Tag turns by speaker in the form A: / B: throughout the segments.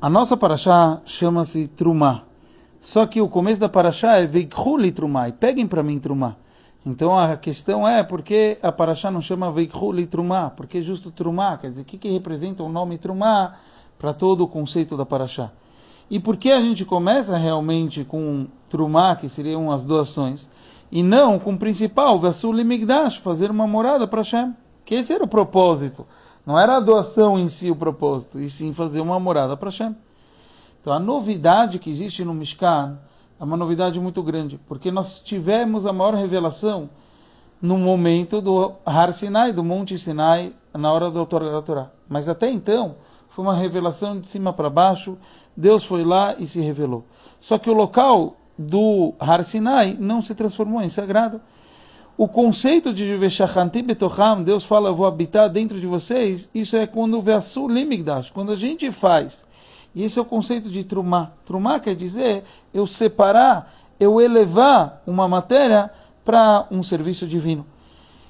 A: A nossa paraxá chama-se Trumá. Só que o começo da paraxá é Veikhuli Trumá, e peguem para mim Trumá. Então a questão é por que a paraxá não chama Veikhuli Trumá? Porque justo Trumá, quer dizer, o que, que representa o nome Trumá para todo o conceito da paraxá? E por que a gente começa realmente com Trumá, que seriam as doações, e não com o principal, Vasuli Migdash, fazer uma morada para Hashem? Que esse era o propósito. Não era a doação em si o propósito, e sim fazer uma morada para Hashem. Então a novidade que existe no Mishkan é uma novidade muito grande, porque nós tivemos a maior revelação no momento do Har Sinai, do Monte Sinai, na hora do outorga da Torá. Mas até então, foi uma revelação de cima para baixo, Deus foi lá e se revelou. Só que o local do Har Sinai não se transformou em sagrado o conceito de Veshachanti Betocham, Deus fala, eu vou habitar dentro de vocês, isso é quando Veasu Limigdash, quando a gente faz. E esse é o conceito de Trumá. Trumá quer dizer eu separar, eu elevar uma matéria para um serviço divino.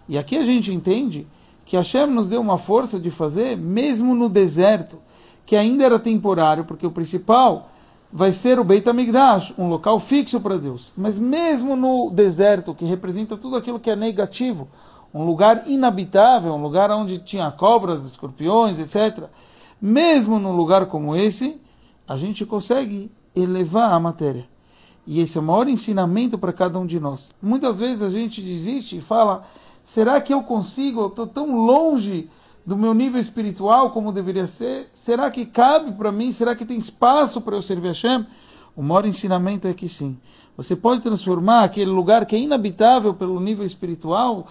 A: E aqui a gente entende que Hashem nos deu uma força de fazer, mesmo no deserto, que ainda era temporário, porque o principal vai ser o Beit HaMikdash, um local fixo para Deus. Mas mesmo no deserto, que representa tudo aquilo que é negativo, um lugar inabitável, um lugar onde tinha cobras, escorpiões, etc. Mesmo num lugar como esse, a gente consegue elevar a matéria. E esse é o maior ensinamento para cada um de nós. Muitas vezes a gente desiste e fala: será que eu consigo? Eu estou tão longe do meu nível espiritual como deveria ser? Será que cabe para mim? Será que tem espaço para eu servir a Hashem? O maior ensinamento é que sim. Você pode transformar aquele lugar que é inabitável pelo nível espiritual,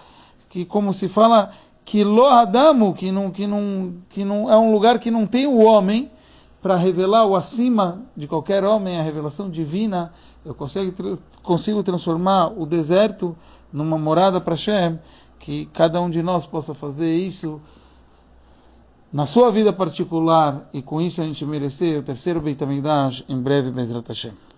A: que como se fala, que lo adamo, que não, que não, que não é um lugar que não tem o homem para revelar o acima de qualquer homem, a revelação divina. Eu consigo, consigo transformar o deserto numa morada para Hashem, que cada um de nós possa fazer isso na sua vida particular e com isso a gente merecer o terceiro Beit HaMikdash em breve, Bezrat Hashem.